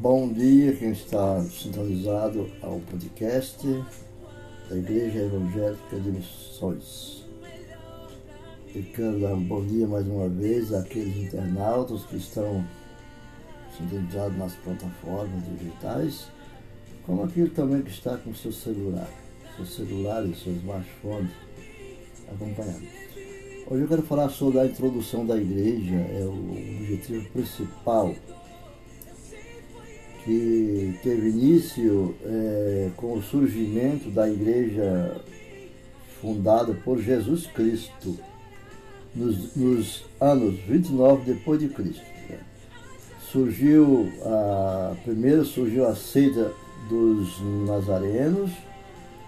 Bom dia quem está sintonizado ao podcast da Igreja Evangélica de Missões. Eu quero dar um bom dia mais uma vez àqueles internautas que estão sintonizados nas plataformas digitais, como aquele também que está com seu celular, seu celular e seu smartphone acompanhando. Hoje eu quero falar sobre a introdução da igreja, é o objetivo principal que teve início é, com o surgimento da igreja fundada por Jesus Cristo nos, nos anos 29 depois de Cristo. Surgiu a primeiro surgiu a seita dos nazarenos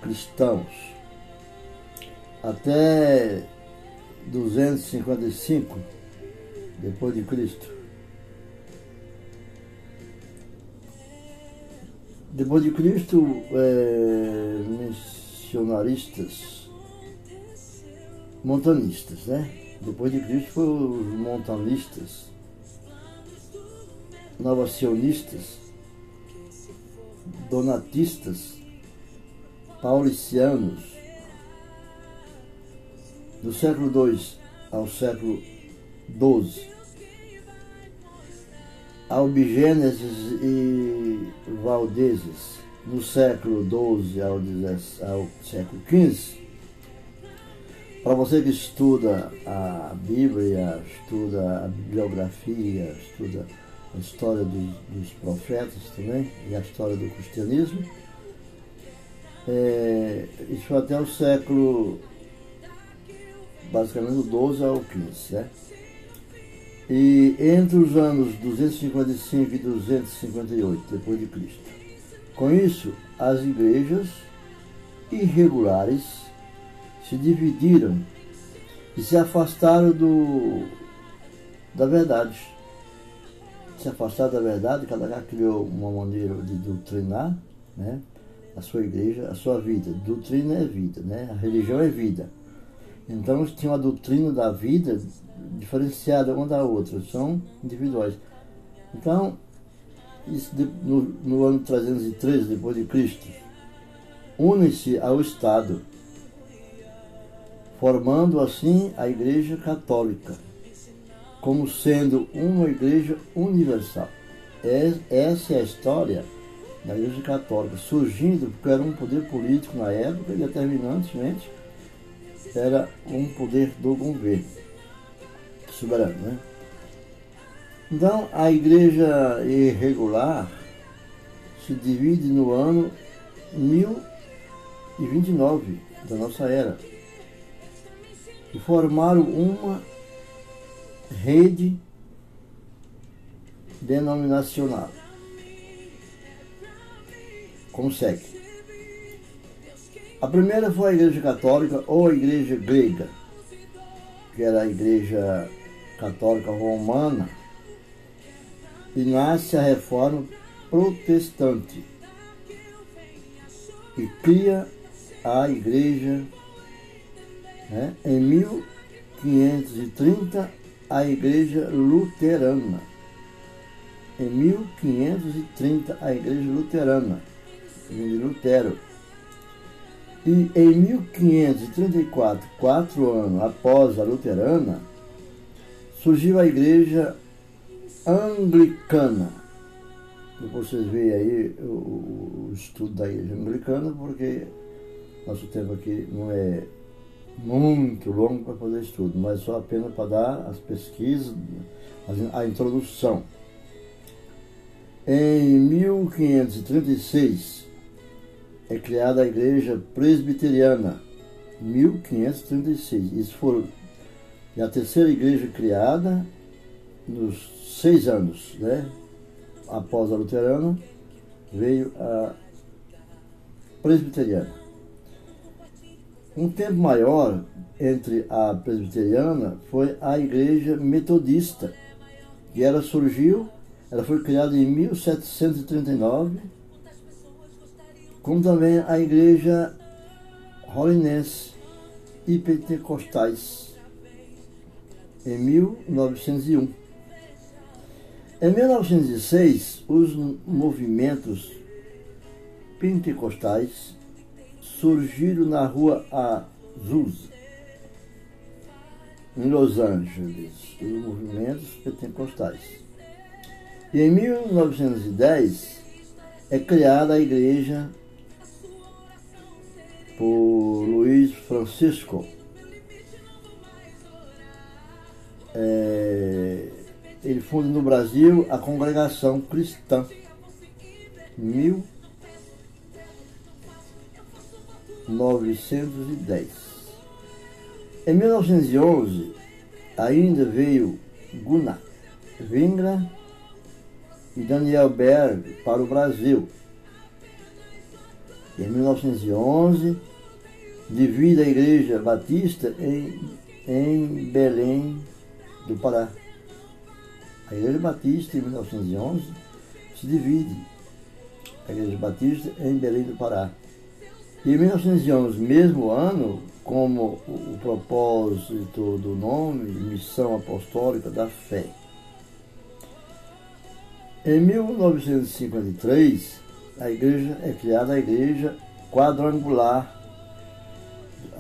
cristãos até 255 depois de Cristo Depois de Cristo, é, missionaristas, montanistas, né? Depois de Cristo foram os montanistas, novacionistas, donatistas, paulicianos. Do século II ao século XII, Albigêneses e Valdeses, no século XII ao, ao século XV, para você que estuda a Bíblia, estuda a bibliografia, estuda a história dos, dos profetas também e a história do cristianismo, é, isso foi até o século, basicamente do 12 ao 15, né? E entre os anos 255 e 258 depois de Cristo. Com isso, as igrejas irregulares se dividiram e se afastaram do, da verdade. Se afastaram da verdade, cada um criou uma maneira de doutrinar né, a sua igreja, a sua vida. Doutrina é vida, né? a religião é vida. Então tinha uma doutrina da vida diferenciada uma da outra, são individuais. Então, isso no, no, ano 313 depois de Cristo, une-se ao Estado, formando assim a Igreja Católica, como sendo uma Igreja universal. Essa é a história da Igreja Católica, surgindo porque era um poder político na época e determinantemente era um poder do governo soberano. Né? Então, a igreja irregular se divide no ano 1029 da nossa era e formaram uma rede denominacional como segue. A primeira foi a Igreja Católica ou a Igreja Grega, que era a Igreja Católica Romana, e nasce a Reforma Protestante e cria a Igreja né, em 1530 a Igreja Luterana. Em 1530 a Igreja Luterana, de Lutero e em 1534, quatro anos após a luterana, surgiu a igreja anglicana. E vocês veem aí o, o, estudo da igreja anglicana, porque nosso tempo aqui não é muito longo para fazer estudo, mas só apenas para dar as pesquisas, a introdução. Em 1536, é criada a Igreja Presbiteriana, 1536. Isso foi a terceira igreja criada nos seis anos, né? Após a luterana, veio a presbiteriana. Um tempo maior entre a presbiteriana foi a igreja metodista, que ela surgiu, ela foi criada em 1739 como também a igreja Holinense e Pentecostais, em 1901. Em 1906, os movimentos pentecostais surgiram na rua Azusa, em Los Angeles, os movimentos pentecostais. E em 1910 é criada a igreja por Luiz Francisco. É, ele funda no Brasil a Congregação Cristã. 1910. Em 1911, ainda veio Gunnar Vingra e Daniel Berg para o Brasil. Em 1911, divide a Igreja Batista em, em Belém do Pará. A Igreja Batista, em 1911, se divide a Igreja Batista em Belém do Pará. E em 1911, mesmo ano, como o propósito do nome, Missão Apostólica da Fé. Em 1953, a igreja é criada a igreja quadrangular.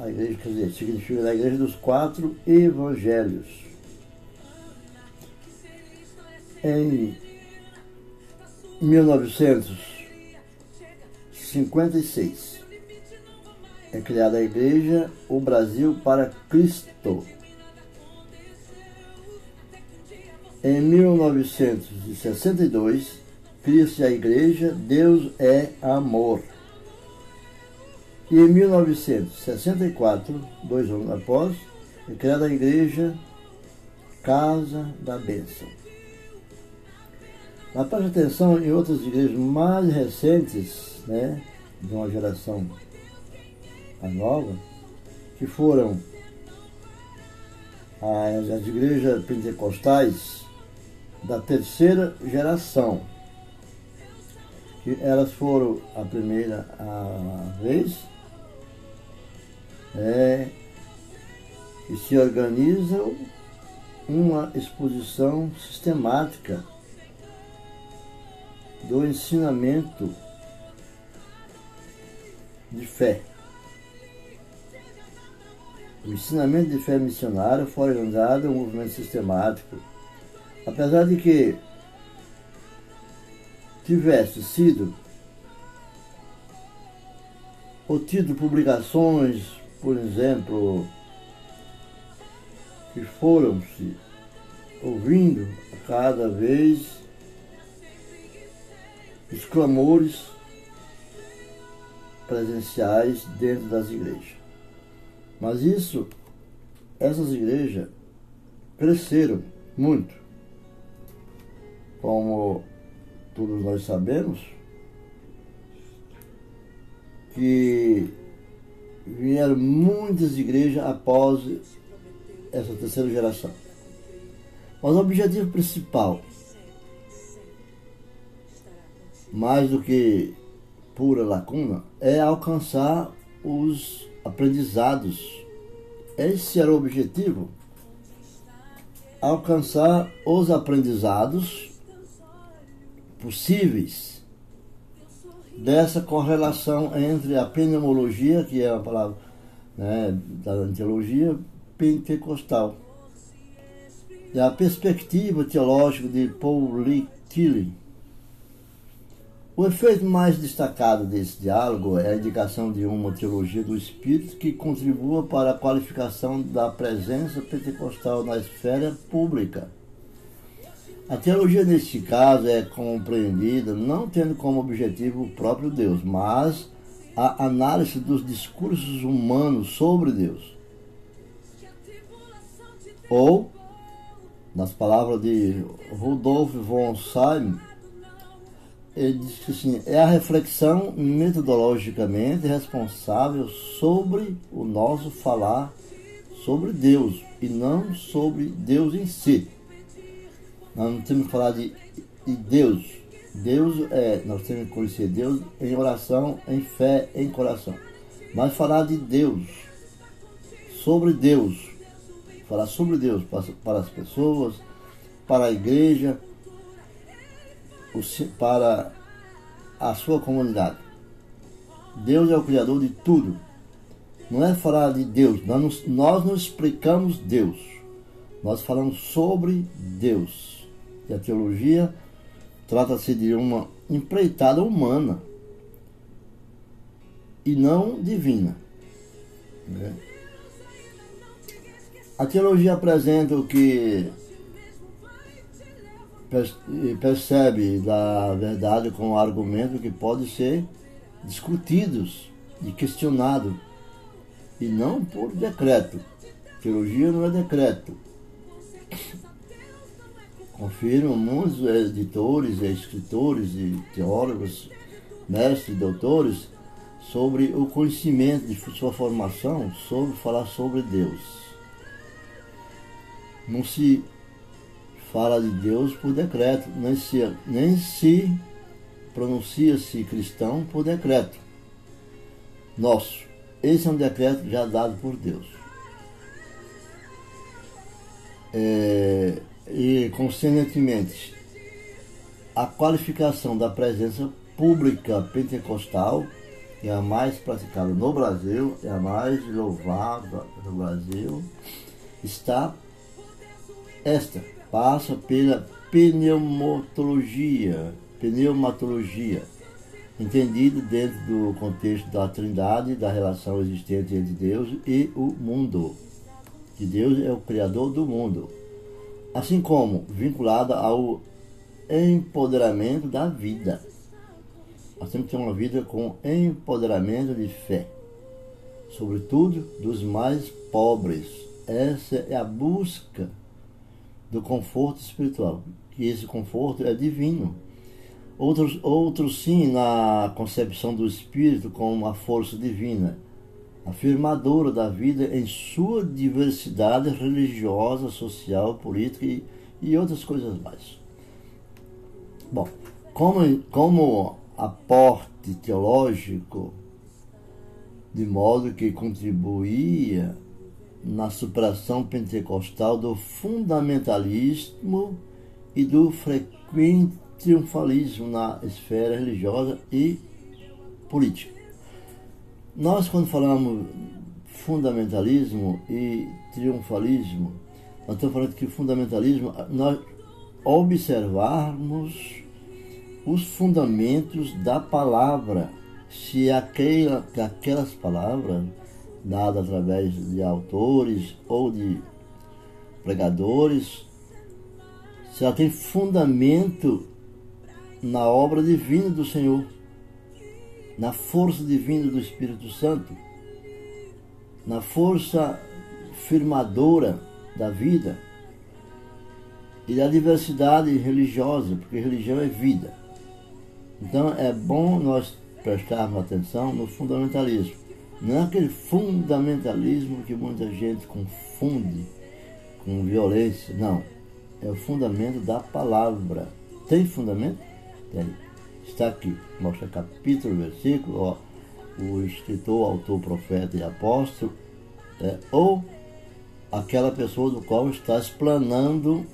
A igreja, quer dizer, significa a igreja dos quatro evangelhos. Em 1956, é criada a igreja O Brasil para Cristo. Em 1962, cria-se a igreja Deus é Amor. E em 1964, dois anos após, é criada a igreja Casa da Bênção. Preste atenção em outras igrejas mais recentes, né, de uma geração nova, que foram as, as igrejas pentecostais da terceira geração. Que elas foram a primeira a vez é, que se organizam uma exposição sistemática do ensinamento de fé. O ensinamento de fé missionário foi organizado um movimento sistemático. Apesar de que tivesse sido ou tido publicações, por exemplo, que foram-se ouvindo a cada vez os clamores presenciais dentro das igrejas. Mas isso, essas igrejas cresceram muito. Como todos nós sabemos, que vieram muitas igrejas após essa terceira geração. Mas o objetivo principal, mais do que pura lacuna, é alcançar os aprendizados. Esse era o objetivo. Alcançar os aprendizados possíveis dessa correlação entre a pneumologia, que é a palavra né, da teologia pentecostal, e a perspectiva teológica de Paul Tilly o efeito mais destacado desse diálogo é a indicação de uma teologia do Espírito que contribua para a qualificação da presença pentecostal na esfera pública. A teologia, neste caso, é compreendida não tendo como objetivo o próprio Deus, mas a análise dos discursos humanos sobre Deus. Ou, nas palavras de Rudolf von Salm, ele diz que assim, é a reflexão metodologicamente responsável sobre o nosso falar sobre Deus e não sobre Deus em si. Nós não temos que falar de, de Deus. Deus é, nós temos que conhecer Deus em oração, em fé, em coração. Mas falar de Deus, sobre Deus, falar sobre Deus para, para as pessoas, para a igreja, para a sua comunidade. Deus é o Criador de tudo. Não é falar de Deus, nós, nós não explicamos Deus. Nós falamos sobre Deus. E a teologia trata-se de uma empreitada humana e não divina. Né? A teologia apresenta o que percebe da verdade com argumento que pode ser discutidos e questionado e não por decreto. Teologia não é decreto. Confirmam muitos editores, escritores e teólogos, mestres, doutores, sobre o conhecimento de sua formação, sobre falar sobre Deus. Não se fala de Deus por decreto, nem se, nem se pronuncia-se cristão por decreto nosso. Esse é um decreto já dado por Deus. É, e, consequentemente, a qualificação da presença pública pentecostal é a mais praticada no Brasil, é a mais louvada no Brasil, está esta, passa pela pneumatologia, pneumatologia, entendido dentro do contexto da trindade, da relação existente entre Deus e o mundo. Que Deus é o Criador do mundo. Assim como vinculada ao empoderamento da vida. Nós temos que ter uma vida com empoderamento de fé, sobretudo dos mais pobres. Essa é a busca do conforto espiritual, que esse conforto é divino Outros, outros sim na concepção do espírito como uma força divina, afirmadora da vida em sua diversidade religiosa, social, política e, e outras coisas mais. Bom, como, como aporte teológico, de modo que contribuía na superação pentecostal do fundamentalismo e do frequente triunfalismo na esfera religiosa e política. Nós, quando falamos fundamentalismo e triunfalismo, nós estamos falando que fundamentalismo, nós observarmos os fundamentos da palavra, se aquela, aquelas palavras, dadas através de autores ou de pregadores, se ela tem fundamento na obra divina do Senhor, na força divina do Espírito Santo, na força firmadora da vida e da diversidade religiosa, porque religião é vida. Então é bom nós prestarmos atenção no fundamentalismo. Não é aquele fundamentalismo que muita gente confunde com violência, não. É o fundamento da palavra. Tem fundamento? Está aqui, mostra capítulo, versículo, ó, o escritor, autor, profeta e apóstolo, é, ou aquela pessoa do qual está explanando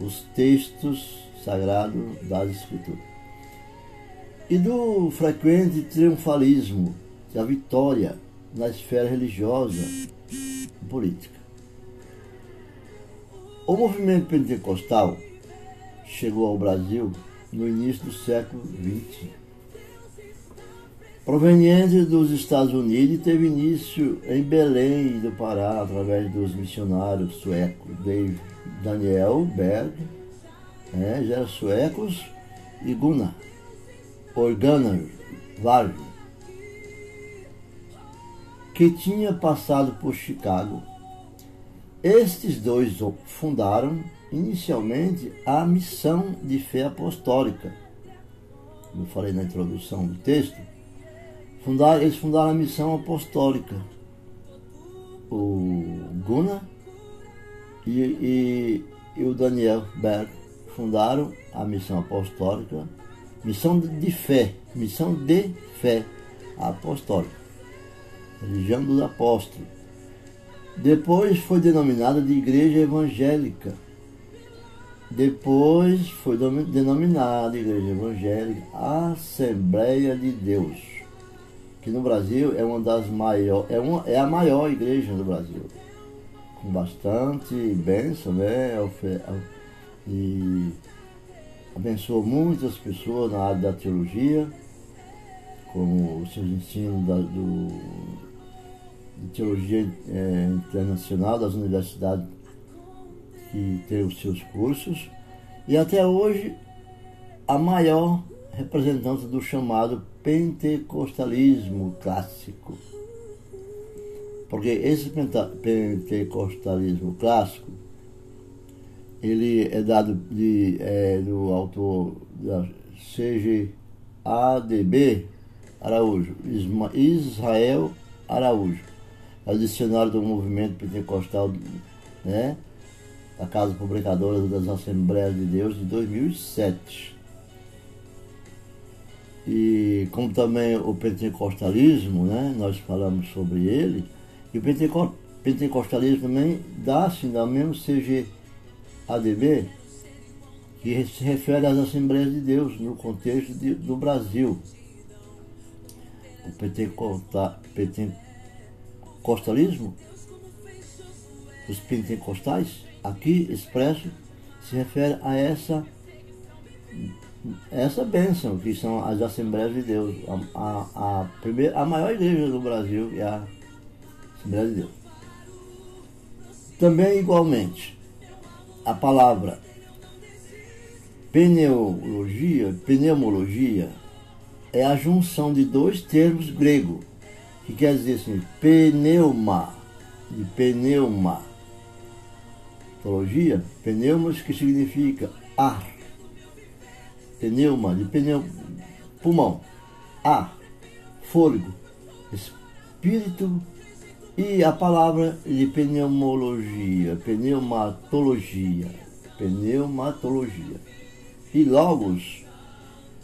os textos sagrados das Escrituras. E do frequente triunfalismo, da vitória na esfera religiosa e política. O movimento pentecostal chegou ao Brasil no início do século XX. Proveniente dos Estados Unidos, teve início em Belém do Pará, através dos missionários suecos Dave Daniel Berg, né, já suecos, e Gunnar Organer Varg, que tinha passado por Chicago. Estes dois fundaram inicialmente a missão de fé apostólica. Como eu falei na introdução do texto, fundaram, eles fundaram a missão apostólica. O Gunnar e, e, e o Daniel Berg fundaram a missão apostólica, missão de fé, missão de fé apostólica, religião dos apóstolos. Depois foi denominada de Igreja Evangélica depois foi denominada Igreja Evangélica Assembleia de Deus, que no Brasil é uma das maiores, é, uma, é a maior igreja do Brasil, com bastante bênção, né? E abençoou muitas pessoas na área da teologia, como os seus ensinos da, do, de teologia é, internacional das universidades que tem os seus cursos, e até hoje a maior representante do chamado pentecostalismo clássico. Porque esse pentecostalismo clássico ele é dado de, é, do autor da CGADB Araújo, Israel Araújo, é o dicionário do movimento pentecostal, né? da Casa Publicadora das Assembleias de Deus de 2007. E como também o pentecostalismo, né, nós falamos sobre ele, e o pentecostalismo também dá-se na mesmo CGADB, que se refere às Assembleias de Deus no contexto de, do Brasil. O pentecostalismo, os pentecostais, aqui expresso se refere a essa essa bênção que são as Assembleias de Deus, a, a, a, primeira, a maior igreja do Brasil é a Assembleia de Deus. Também igualmente, a palavra pneumologia, pneumologia é a junção de dois termos gregos, que quer dizer assim, pneuma, de pneuma, teologia, pneumos que significa ar. Pneuma, de pneu, pulmão, ar, fôlego, espírito e a palavra de pneumologia, pneumatologia, pneumatologia. E logos,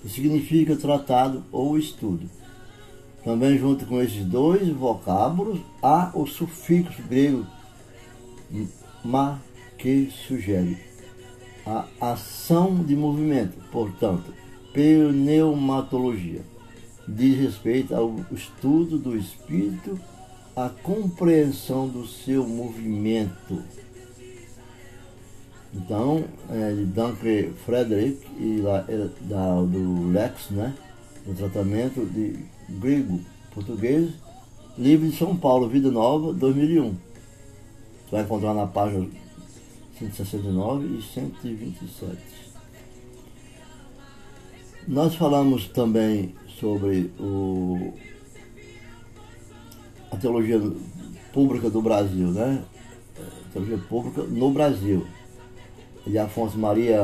que significa tratado ou estudo. Também junto com esses dois vocábulos há o sufixo grego ma que sugere a ação de movimento, portanto, pneumatologia diz respeito ao estudo do espírito, a compreensão do seu movimento. Então, é, de Duncan Frederick e lá, é, da, do Lex, né, no tratamento de grego, português, livro de São Paulo, Vida Nova, 2001. Você vai encontrar na página 169 e 127. Nós falamos também sobre o, a teologia pública do Brasil, né? A teologia pública no Brasil, de Afonso Maria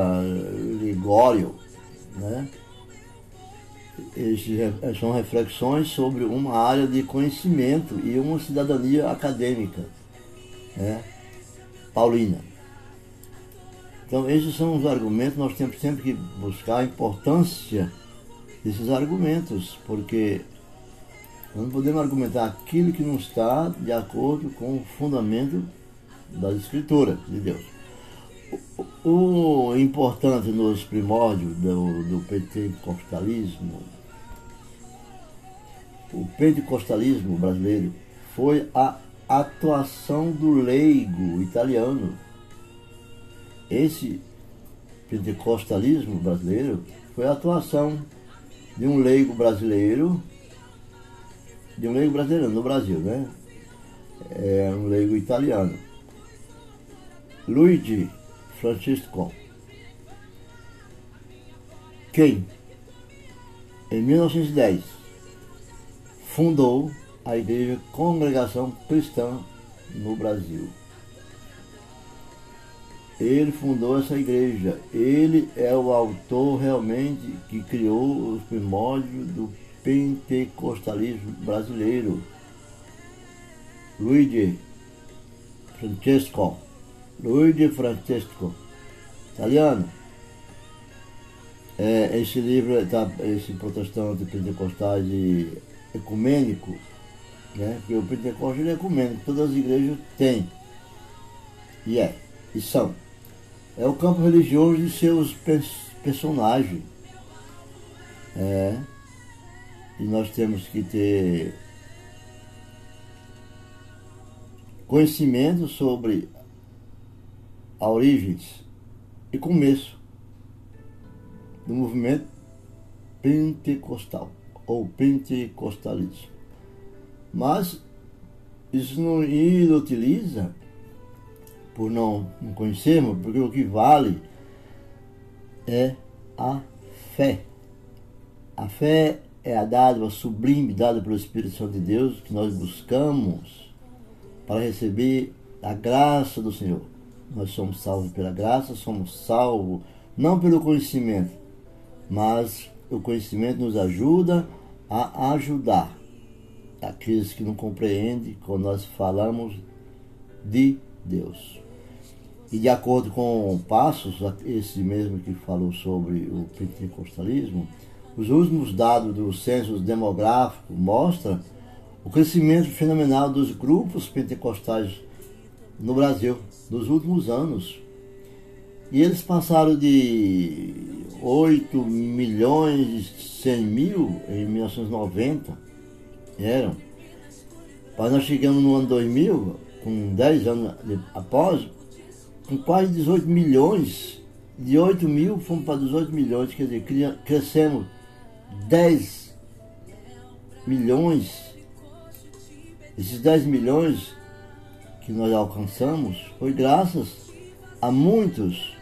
Ligório, né? São reflexões sobre uma área de conhecimento e uma cidadania acadêmica, né? Paulina. Então, esses são os argumentos, nós temos sempre que buscar a importância desses argumentos, porque nós não podemos argumentar aquilo que não está de acordo com o fundamento das Escrituras de Deus. O, importante nos primórdios do, do pentecostalismo, o pentecostalismo brasileiro, foi a atuação do leigo italiano esse pentecostalismo brasileiro foi a atuação de um leigo brasileiro, de um leigo brasileiro no Brasil, né? É um leigo italiano. Luigi Francisco. Quem, em 1910, fundou a Igreja Congregação Cristã no Brasil. Ele fundou essa igreja. Ele é o autor realmente que criou os primórdios do pentecostalismo brasileiro. Luigi Francesco. Luigi Francesco. Italiano. É, esse livro, tá, esse protestante pentecostal e ecumênico, né? porque o pentecostal é ecumênico, todas as igrejas têm. E é, e são. é o campo religioso de seus personagens. É. E nós temos que ter conhecimento sobre a origens e começo do movimento pentecostal ou pentecostalismo. Mas isso não inutiliza por não, não conhecermos, porque o que vale é a fé. A fé é a dádiva sublime dada pelo Espírito Santo de Deus que nós buscamos para receber a graça do Senhor. Nós somos salvos pela graça, somos salvos não pelo conhecimento, mas o conhecimento nos ajuda a ajudar aqueles que não compreendem quando nós falamos de Deus. E de acordo com Passos, esse mesmo que falou sobre o pentecostalismo, os últimos dados do censo demográfico mostram o crescimento fenomenal dos grupos pentecostais no Brasil nos últimos anos. E eles passaram de 8 milhões e 100 mil em 1990, eram. Mas nós chegamos no ano 2000, com 10 anos após, com quase 18 milhões. De 8 mil fomos para 18 milhões, quer dizer, crescemos 10 milhões. Esses 10 milhões que nós alcançamos foi graças a muitos,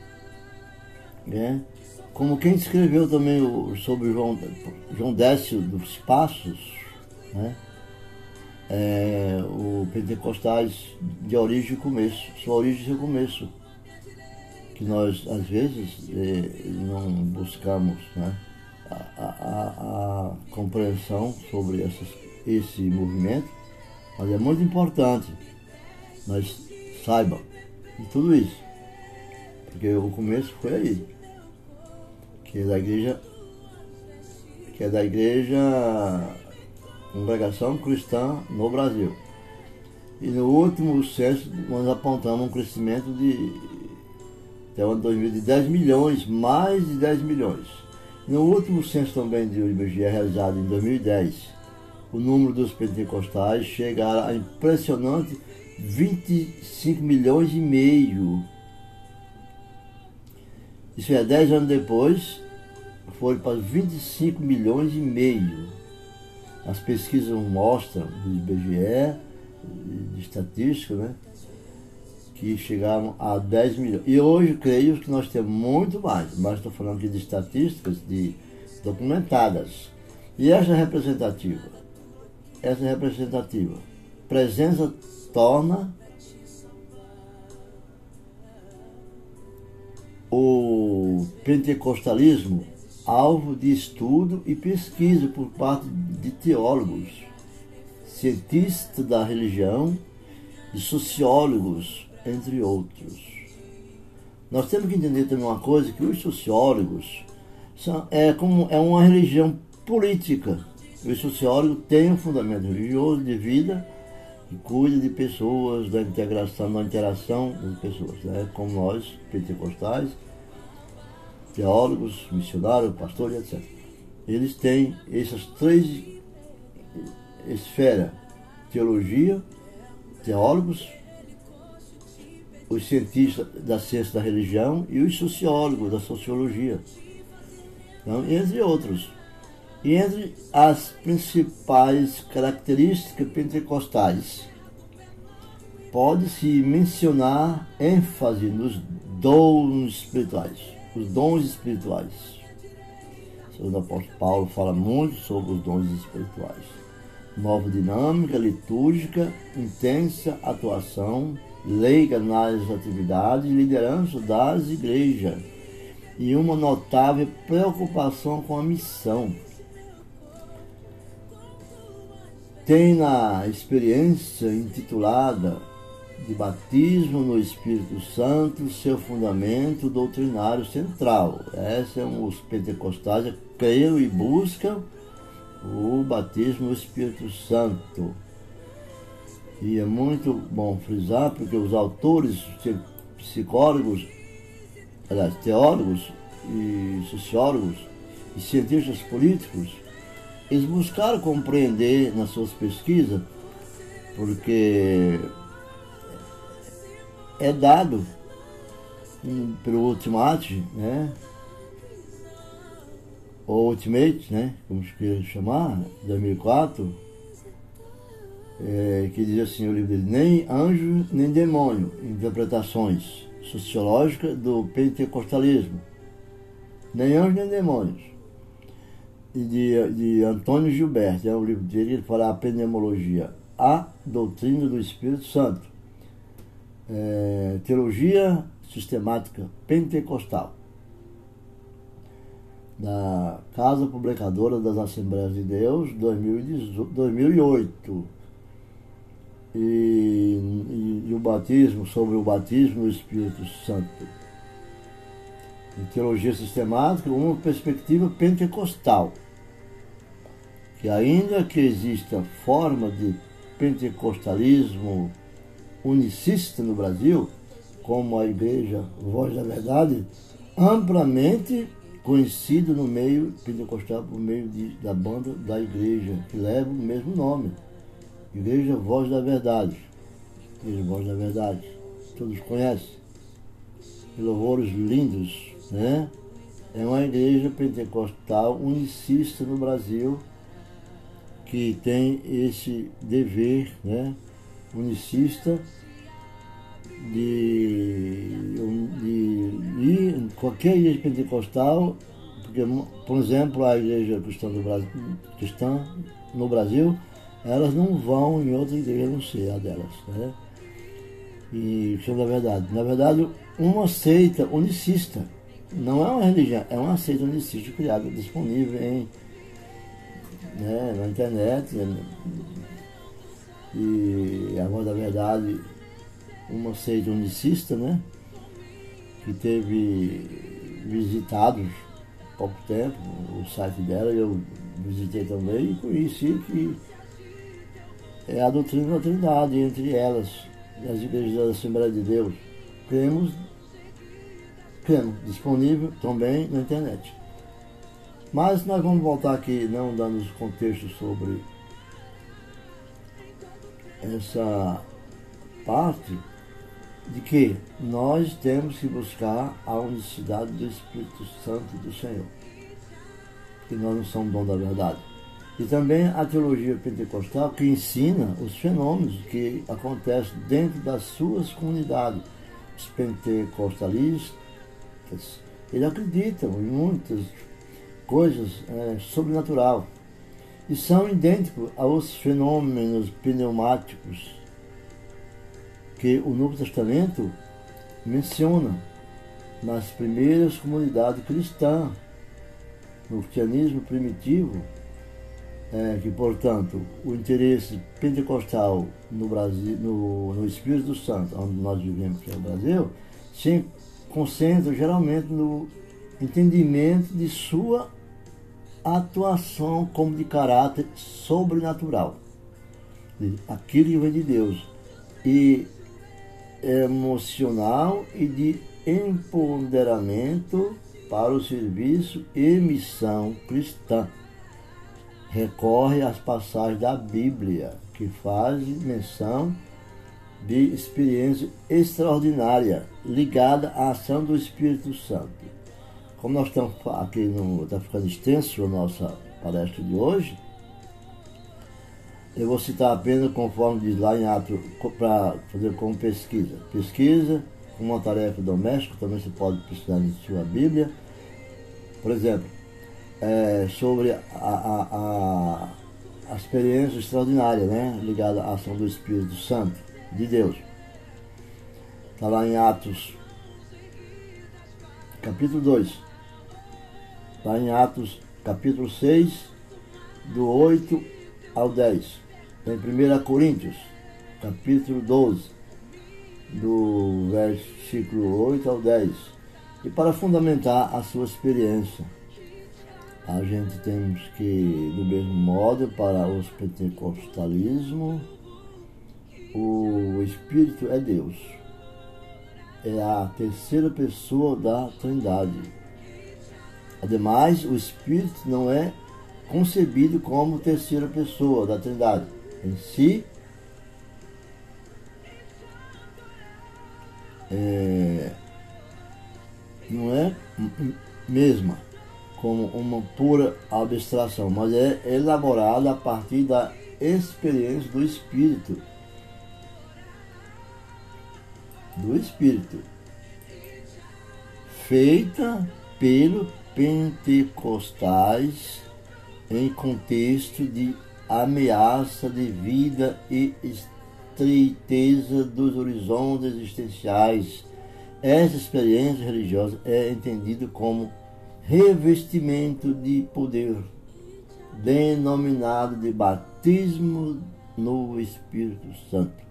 né? como quem escreveu também sobre João, João Décio dos Passos, né? É, o Pentecostais de origem e começo, sua origem e começo, que nós às vezes é, não buscamos né? a, a, a, compreensão sobre essas, esse movimento, mas é muito importante nós saibam de tudo isso, porque o começo foi aí, que é da igreja, que é da igreja congregação cristã no Brasil. E no último censo nós apontamos um crescimento de até o ano 2000 de 10 milhões, mais de 10 milhões. No último censo também de IBGE realizado em 2010, o número dos pentecostais chega a impressionante 25 milhões e meio. Isso é 10 anos depois, foi para 25 milhões e meio. As pesquisas mostram, do IBGE, de estatística, né? que chegaram a 10 milhões. E hoje creio que nós temos muito mais, mas estou falando aqui de estatísticas de documentadas. E essa é representativa, essa é representativa, presença torna o pentecostalismo alvo de estudo e pesquisa por parte de teólogos, cientistas da religião e sociólogos, entre outros. Nós temos que entender também uma coisa, que os sociólogos são, é, como, é uma religião política. Os sociólogos têm um fundamento religioso de vida e cuida de pessoas, da integração, da interação das pessoas, né? como nós, pentecostais, teólogos, missionários, pastores, etc. Eles têm essas três esferas: teologia, teólogos, os cientistas da ciência da religião e os sociólogos da sociologia, então, entre outros. Entre as principais características pentecostais, pode-se mencionar ênfase nos dons espirituais os dons espirituais. O apóstolo Paulo fala muito sobre os dons espirituais. Nova dinâmica litúrgica, intensa atuação, leiga nas atividades e liderança das igrejas e uma notável preocupação com a missão. Tem na experiência intitulada de batismo no Espírito Santo, seu fundamento doutrinário central. Esses são os pentecostais, creem e buscam o batismo no Espírito Santo. E é muito bom frisar, porque os autores psicólogos aliás, teólogos e sociólogos e cientistas políticos, eles buscaram compreender nas suas pesquisas, porque é dado pelo Ultimate, né? Ou Ultimate, né? Como se queira chamar, 2004, é, que diz assim o livro dele, nem anjo nem demônio, interpretações sociológicas do pentecostalismo. Nem anjos nem demônios. E de, de Antônio Gilberto, é o livro dele, ele fala a pneumologia, a doutrina do Espírito Santo. É, teologia sistemática pentecostal da Casa Publicadora das Assembleias de Deus, 2008. E, e, e, o batismo, sobre o batismo do Espírito Santo. Em teologia sistemática, uma perspectiva pentecostal. Que ainda que exista forma de pentecostalismo unicista no Brasil, como a Igreja Voz da Verdade, amplamente conhecido no meio pentecostal por meio de, da banda da igreja, que leva o mesmo nome. Igreja Voz da Verdade. Igreja Voz da Verdade. Todos conhecem. Louvores lindos, né? É uma igreja pentecostal unicista no Brasil que tem esse dever, né? Unicista de, de ir qualquer igreja pentecostal, porque, por exemplo, a igreja cristã, do Brasil, cristã no Brasil, elas não vão em outra igreja, não sei a delas. Né? E isso é da verdade. Na verdade, uma seita unicista, não é uma religião, é uma seita unicista criada, disponível em, né, na internet. Né? E a voz da verdade uma seita unicista, né? Que teve visitados há pouco tempo o site dela, eu visitei também e conheci que é a doutrina da Trindade entre elas, as igrejas da Assembleia de Deus. Cremos, cremos, disponível também na internet. Mas nós vamos voltar aqui, não dando os contextos sobre essa parte de que nós temos que buscar a unicidade do Espírito Santo do Senhor, que nós não somos dom da verdade. E também a teologia pentecostal que ensina os fenômenos que acontecem dentro das suas comunidades. Os pentecostalistas, eles acreditam em muitas coisas é, sobrenatural. E são idênticos aos fenômenos pneumáticos que o Novo Testamento menciona nas primeiras comunidades cristãs, no cristianismo primitivo, é, que, portanto, o interesse pentecostal no Brasil, no, no Espírito Santo, onde nós vivemos, que é o Brasil, se concentra geralmente no entendimento de sua atuação como de caráter sobrenatural, aquilo que vem de Deus. E emocional e de empoderamento para o serviço e missão cristã. Recorre às passagens da Bíblia que fazem menção de experiência extraordinária ligada à ação do Espírito Santo. Como nós estamos aqui, está ficando extenso a nossa palestra de hoje, eu vou citar apenas conforme diz lá em ato, para fazer como pesquisa. Pesquisa, uma tarefa doméstica, também você pode pesquisar em sua Bíblia. Por exemplo, é, sobre a, a, a, a, experiência extraordinária, né, ligada à ação do Espírito Santo de Deus. Está lá em Atos, capítulo 2. Está em Atos, capítulo 6, do 8 ao 10 em 1 Coríntios, capítulo 12, do versículo 8 ao 10. E para fundamentar a sua experiência, a gente temos que, do mesmo modo, para os pentecostalismo, o Espírito é Deus. é a terceira pessoa da Trindade. Ademais, o Espírito não é concebido como terceira pessoa da Trindade. Em si, é, não é mesma como uma pura abstração, mas é elaborada a partir da experiência do Espírito. Do Espírito. Feita pelo pentecostais em contexto de ameaça de vida e estreiteza dos horizontes existenciais. Essa experiência religiosa é entendida como revestimento de poder, denominado de batismo no Espírito Santo.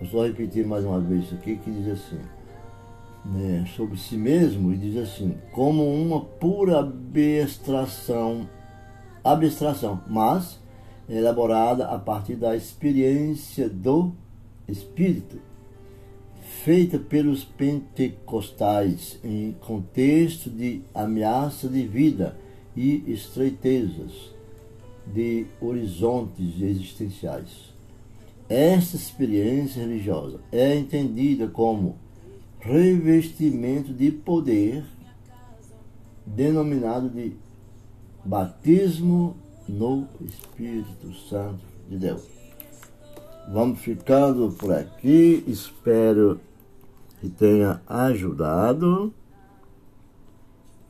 Vou só repetir mais uma vez isso aqui que diz assim. Né, sobre si mesmo e diz assim, como uma pura abstração, abstração, mas elaborada a partir da experiência do Espírito, feita pelos pentecostais em contexto de ameaça de vida e estreitezas de horizontes existenciais. Esta experiência religiosa é entendida como revestimento de poder, denominado de batismo no Espírito Santo de Deus. Vamos ficando por aqui. Espero que tenha ajudado.